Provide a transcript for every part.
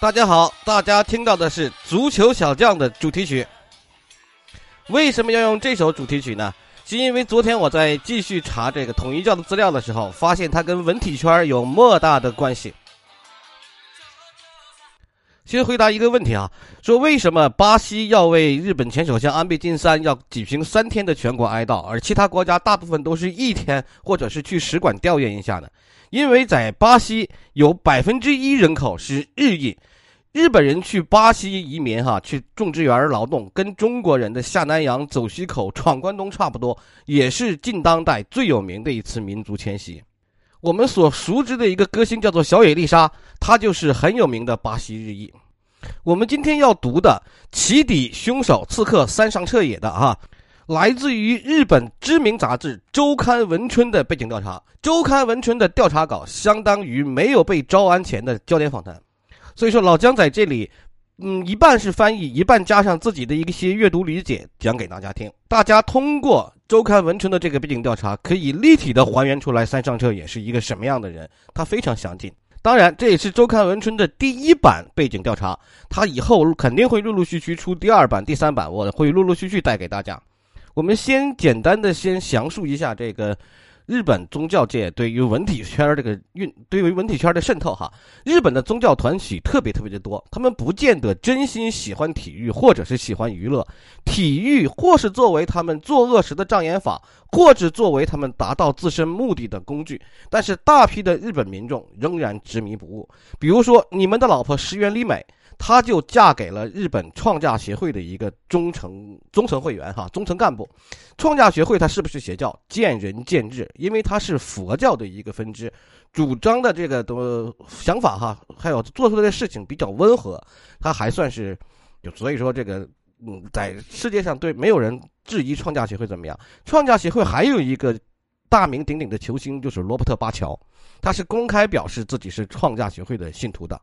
大家好，大家听到的是《足球小将》的主题曲。为什么要用这首主题曲呢？是因为昨天我在继续查这个统一教的资料的时候，发现它跟文体圈有莫大的关系。先回答一个问题啊，说为什么巴西要为日本前首相安倍晋三要举行三天的全国哀悼，而其他国家大部分都是一天，或者是去使馆吊唁一下呢？因为在巴西有百分之一人口是日裔。日本人去巴西移民，哈，去种植园劳动，跟中国人的下南洋、走西口、闯关东差不多，也是近当代最有名的一次民族迁徙。我们所熟知的一个歌星叫做小野丽莎，她就是很有名的巴西日裔。我们今天要读的《起底凶手刺客三上彻野》的哈，来自于日本知名杂志《周刊文春》的背景调查。《周刊文春》的调查稿相当于没有被招安前的焦点访谈。所以说，老姜在这里，嗯，一半是翻译，一半加上自己的一些阅读理解讲给大家听。大家通过周刊文春的这个背景调查，可以立体的还原出来三上彻也是一个什么样的人，他非常详尽。当然，这也是周刊文春的第一版背景调查，他以后肯定会陆陆续续出第二版、第三版，我会陆陆续续带给大家。我们先简单的先详述一下这个。日本宗教界对于文体圈这个运，对于文体圈的渗透哈，日本的宗教团体特别特别的多，他们不见得真心喜欢体育，或者是喜欢娱乐，体育或是作为他们作恶时的障眼法，或者作为他们达到自身目的的工具。但是大批的日本民众仍然执迷不悟，比如说你们的老婆石原里美。她就嫁给了日本创价协会的一个中层中层会员哈，中层干部。创价协会它是不是邪教？见仁见智，因为它是佛教的一个分支，主张的这个的想法哈，还有做出来的事情比较温和，它还算是，就所以说这个嗯，在世界上对没有人质疑创价协会怎么样。创价协会还有一个大名鼎鼎的球星就是罗伯特巴乔，他是公开表示自己是创价协会的信徒的。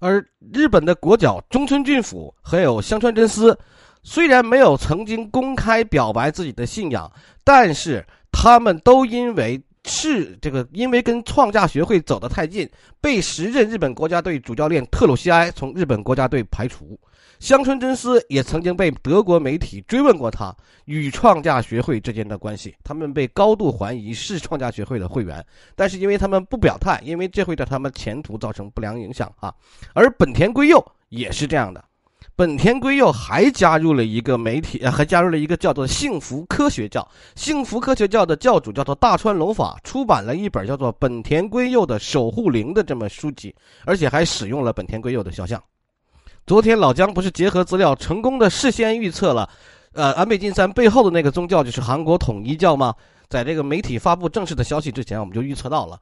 而日本的国脚中村俊辅还有香川真司，虽然没有曾经公开表白自己的信仰，但是他们都因为是这个，因为跟创价学会走得太近，被时任日本国家队主教练特鲁西埃从日本国家队排除。香川真司也曾经被德国媒体追问过他与创价学会之间的关系，他们被高度怀疑是创价学会的会员，但是因为他们不表态，因为这会对他们前途造成不良影响啊。而本田圭佑也是这样的，本田圭佑还加入了一个媒体，还加入了一个叫做幸福科学教，幸福科学教的教主叫做大川龙法，出版了一本叫做《本田圭佑的守护灵》的这么书籍，而且还使用了本田圭佑的肖像。昨天老姜不是结合资料成功的事先预测了，呃，安倍晋三背后的那个宗教就是韩国统一教吗？在这个媒体发布正式的消息之前，我们就预测到了，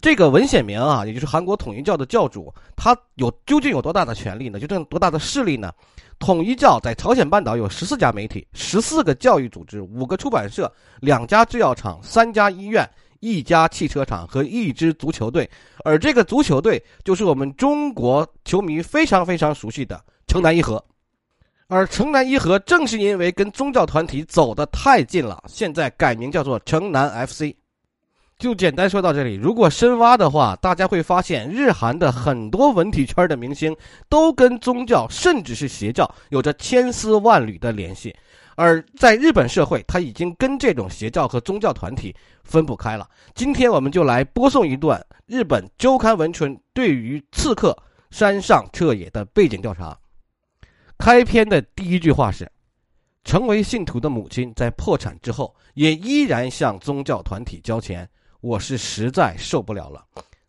这个文显明啊，也就是韩国统一教的教主，他有究竟有多大的权力呢？就这多大的势力呢？统一教在朝鲜半岛有十四家媒体、十四个教育组织、五个出版社、两家制药厂、三家医院。一家汽车厂和一支足球队，而这个足球队就是我们中国球迷非常非常熟悉的城南一和。而城南一和正是因为跟宗教团体走得太近了，现在改名叫做城南 FC。就简单说到这里，如果深挖的话，大家会发现日韩的很多文体圈的明星都跟宗教甚至是邪教有着千丝万缕的联系。而在日本社会，他已经跟这种邪教和宗教团体分不开了。今天我们就来播送一段日本周刊文春对于刺客山上彻也的背景调查。开篇的第一句话是：“成为信徒的母亲在破产之后，也依然向宗教团体交钱，我是实在受不了了。”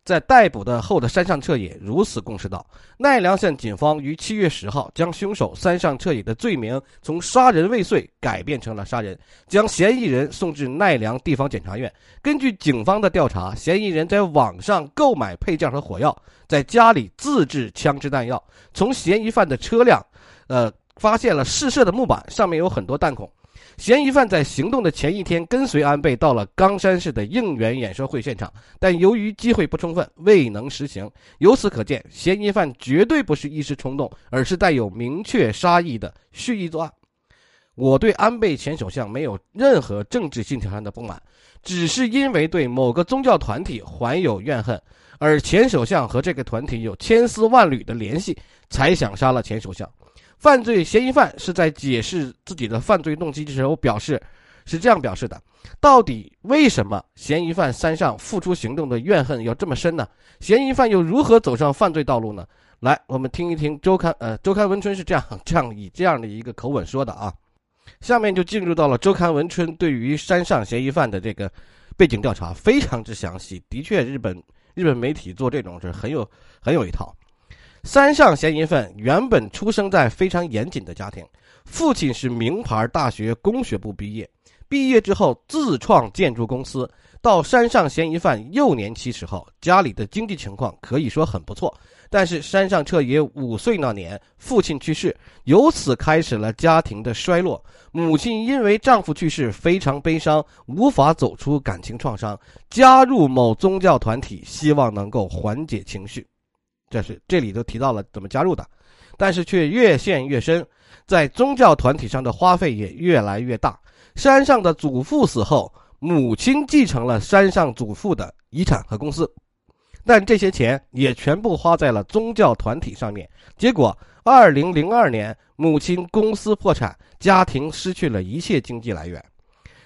在逮捕的后的山上彻也如此供述道：奈良县警方于七月十号将凶手山上彻也的罪名从杀人未遂改变成了杀人，将嫌疑人送至奈良地方检察院。根据警方的调查，嫌疑人在网上购买配件和火药，在家里自制枪支弹药。从嫌疑犯的车辆，呃，发现了试射的木板，上面有很多弹孔。嫌疑犯在行动的前一天跟随安倍到了冈山市的应援演说会现场，但由于机会不充分，未能实行。由此可见，嫌疑犯绝对不是一时冲动，而是带有明确杀意的蓄意作案。我对安倍前首相没有任何政治信条上的不满，只是因为对某个宗教团体怀有怨恨，而前首相和这个团体有千丝万缕的联系，才想杀了前首相。犯罪嫌疑犯是在解释自己的犯罪动机的时候表示，是这样表示的：到底为什么嫌疑犯山上付出行动的怨恨要这么深呢？嫌疑犯又如何走上犯罪道路呢？来，我们听一听周刊呃周刊文春是这样这样以这样的一个口吻说的啊。下面就进入到了周刊文春对于山上嫌疑犯的这个背景调查，非常之详细。的确，日本日本媒体做这种事很有很有一套。山上嫌疑犯原本出生在非常严谨的家庭，父亲是名牌大学工学部毕业，毕业之后自创建筑公司。到山上嫌疑犯幼年期时候，家里的经济情况可以说很不错。但是山上彻也五岁那年，父亲去世，由此开始了家庭的衰落。母亲因为丈夫去世非常悲伤，无法走出感情创伤，加入某宗教团体，希望能够缓解情绪。这是这里都提到了怎么加入的，但是却越陷越深，在宗教团体上的花费也越来越大。山上的祖父死后，母亲继承了山上祖父的遗产和公司。但这些钱也全部花在了宗教团体上面，结果，二零零二年，母亲公司破产，家庭失去了一切经济来源。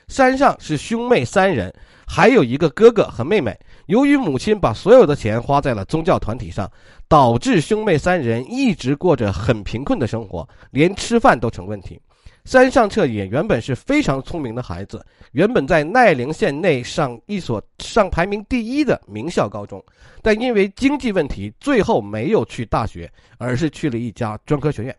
山上是兄妹三人，还有一个哥哥和妹妹。由于母亲把所有的钱花在了宗教团体上，导致兄妹三人一直过着很贫困的生活，连吃饭都成问题。三上彻也原本是非常聪明的孩子，原本在奈良县内上一所上排名第一的名校高中，但因为经济问题，最后没有去大学，而是去了一家专科学院。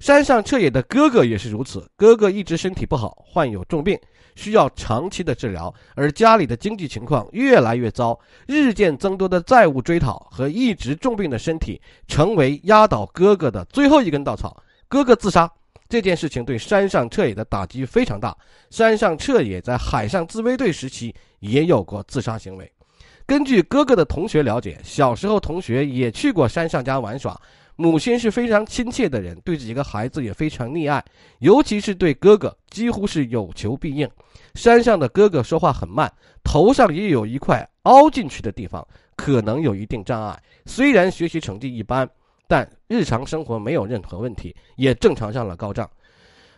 山上彻也的哥哥也是如此，哥哥一直身体不好，患有重病，需要长期的治疗，而家里的经济情况越来越糟，日渐增多的债务追讨和一直重病的身体，成为压倒哥哥的最后一根稻草，哥哥自杀。这件事情对山上彻也的打击非常大。山上彻也在海上自卫队时期也有过自杀行为。根据哥哥的同学了解，小时候同学也去过山上家玩耍。母亲是非常亲切的人，对几个孩子也非常溺爱，尤其是对哥哥几乎是有求必应。山上的哥哥说话很慢，头上也有一块凹进去的地方，可能有一定障碍。虽然学习成绩一般。但日常生活没有任何问题，也正常上了高中。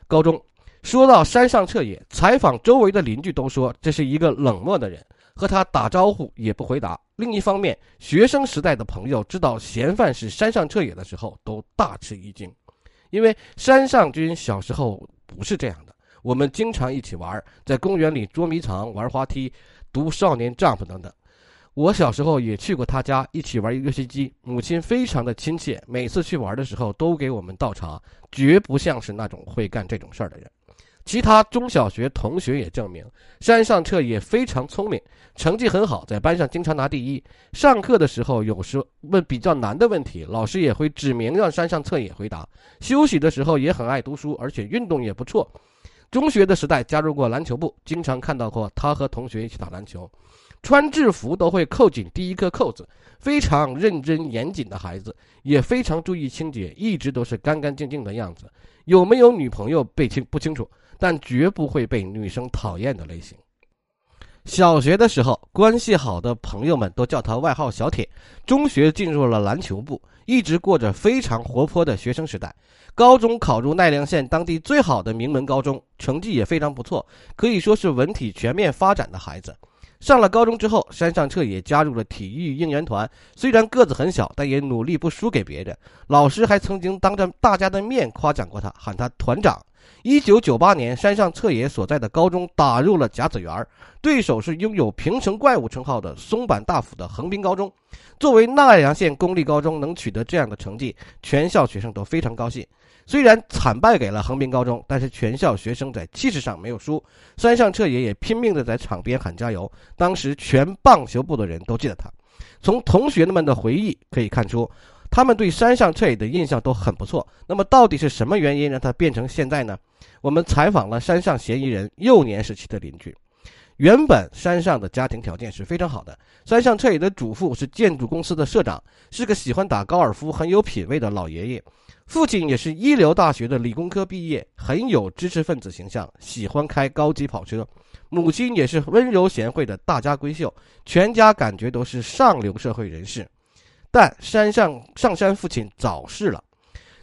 高中说到山上彻野，采访周围的邻居都说这是一个冷漠的人，和他打招呼也不回答。另一方面，学生时代的朋友知道嫌犯是山上彻也的时候，都大吃一惊，因为山上君小时候不是这样的。我们经常一起玩，在公园里捉迷藏、玩滑梯、读《少年丈夫》等等。我小时候也去过他家，一起玩游戏机。母亲非常的亲切，每次去玩的时候都给我们倒茶，绝不像是那种会干这种事儿的人。其他中小学同学也证明，山上彻也非常聪明，成绩很好，在班上经常拿第一。上课的时候，有时问比较难的问题，老师也会指明让山上彻也回答。休息的时候也很爱读书，而且运动也不错。中学的时代加入过篮球部，经常看到过他和同学一起打篮球。穿制服都会扣紧第一颗扣子，非常认真严谨的孩子，也非常注意清洁，一直都是干干净净的样子。有没有女朋友被清不清楚，但绝不会被女生讨厌的类型。小学的时候，关系好的朋友们都叫他外号小铁。中学进入了篮球部，一直过着非常活泼的学生时代。高中考入奈良县当地最好的名门高中，成绩也非常不错，可以说是文体全面发展的孩子。上了高中之后，山上彻也加入了体育应援团。虽然个子很小，但也努力不输给别人。老师还曾经当着大家的面夸奖过他，喊他团长。一九九八年，山上彻也所在的高中打入了甲子园，对手是拥有“平成怪物”称号的松坂大辅的横滨高中。作为奈良县公立高中，能取得这样的成绩，全校学生都非常高兴。虽然惨败给了横滨高中，但是全校学生在气势上没有输。山上彻也也拼命地在场边喊加油。当时全棒球部的人都记得他。从同学们的回忆可以看出，他们对山上彻也的印象都很不错。那么到底是什么原因让他变成现在呢？我们采访了山上嫌疑人幼年时期的邻居。原本山上的家庭条件是非常好的。山上彻也的祖父是建筑公司的社长，是个喜欢打高尔夫、很有品位的老爷爷。父亲也是一流大学的理工科毕业，很有知识分子形象，喜欢开高级跑车。母亲也是温柔贤惠的大家闺秀，全家感觉都是上流社会人士。但山上上山父亲早逝了，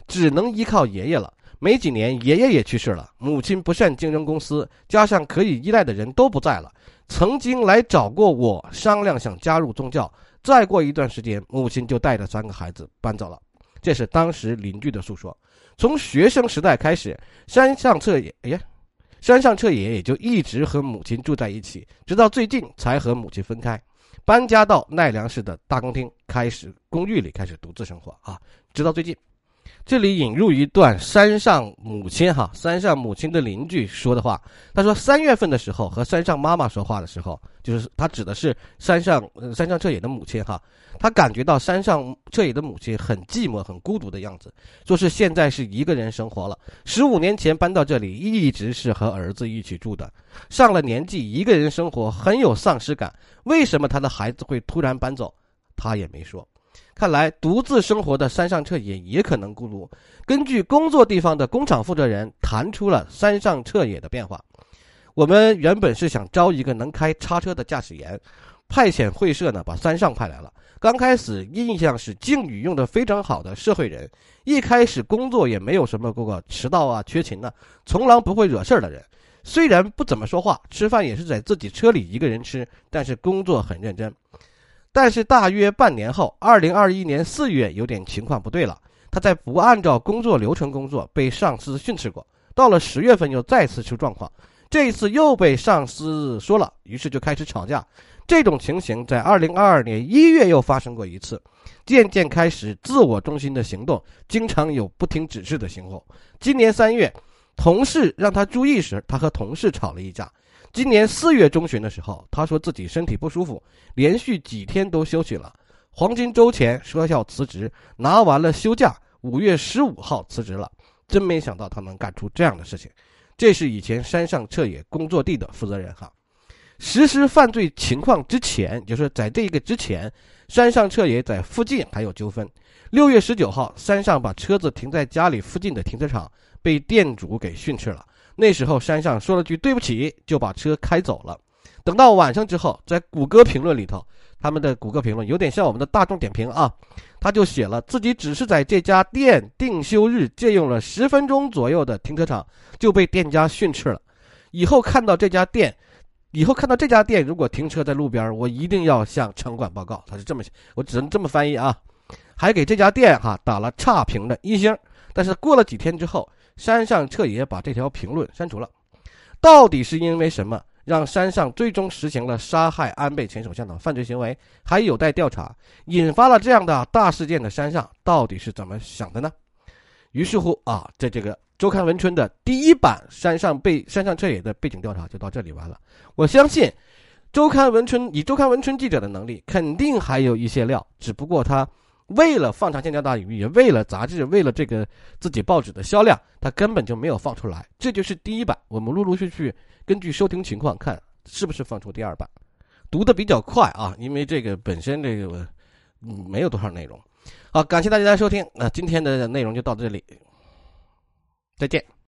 只能依靠爷爷了。没几年，爷爷也去世了，母亲不善经营公司，加上可以依赖的人都不在了。曾经来找过我商量，想加入宗教。再过一段时间，母亲就带着三个孩子搬走了。这是当时邻居的诉说。从学生时代开始，山上彻也，哎呀。山上彻也也就一直和母亲住在一起，直到最近才和母亲分开，搬家到奈良市的大公厅，开始公寓里开始独自生活啊，直到最近。这里引入一段山上母亲哈，山上母亲的邻居说的话。他说，三月份的时候和山上妈妈说话的时候，就是他指的是山上山上彻野的母亲哈。他感觉到山上彻野的母亲很寂寞、很孤独的样子，说是现在是一个人生活了。十五年前搬到这里，一直是和儿子一起住的。上了年纪，一个人生活很有丧失感。为什么他的孩子会突然搬走？他也没说。看来独自生活的山上彻也也可能孤独。根据工作地方的工厂负责人谈出了山上彻也的变化。我们原本是想招一个能开叉车的驾驶员，派遣会社呢把山上派来了。刚开始印象是敬语用的非常好的社会人，一开始工作也没有什么过过迟到啊、缺勤呢，从来不会惹事儿的人。虽然不怎么说话，吃饭也是在自己车里一个人吃，但是工作很认真。但是大约半年后，二零二一年四月，有点情况不对了。他在不按照工作流程工作，被上司训斥过。到了十月份，又再次出状况，这一次又被上司说了，于是就开始吵架。这种情形在二零二二年一月又发生过一次，渐渐开始自我中心的行动，经常有不听指示的行为。今年三月，同事让他注意时，他和同事吵了一架。今年四月中旬的时候，他说自己身体不舒服，连续几天都休息了。黄金周前说要辞职，拿完了休假，五月十五号辞职了。真没想到他能干出这样的事情。这是以前山上彻野工作地的负责人哈。实施犯罪情况之前，就是在这个之前，山上彻野在附近还有纠纷。六月十九号，山上把车子停在家里附近的停车场，被店主给训斥了。那时候山上说了句对不起，就把车开走了。等到晚上之后，在谷歌评论里头，他们的谷歌评论有点像我们的大众点评啊，他就写了自己只是在这家店定休日借用了十分钟左右的停车场，就被店家训斥了。以后看到这家店，以后看到这家店如果停车在路边，我一定要向城管报告。他是这么写，我只能这么翻译啊，还给这家店哈打了差评的一星。但是过了几天之后。山上彻也把这条评论删除了，到底是因为什么让山上最终实行了杀害安倍前首相的犯罪行为，还有待调查。引发了这样的大事件的山上到底是怎么想的呢？于是乎啊，在这个周刊文春的第一版山上被山上彻也的背景调查就到这里完了。我相信，周刊文春以周刊文春记者的能力，肯定还有一些料，只不过他。为了放长线钓大鱼，也为了杂志，为了这个自己报纸的销量，他根本就没有放出来。这就是第一版，我们陆陆续续根据收听情况看，是不是放出第二版。读的比较快啊，因为这个本身这个嗯没有多少内容。好，感谢大家收听，那今天的内容就到这里，再见。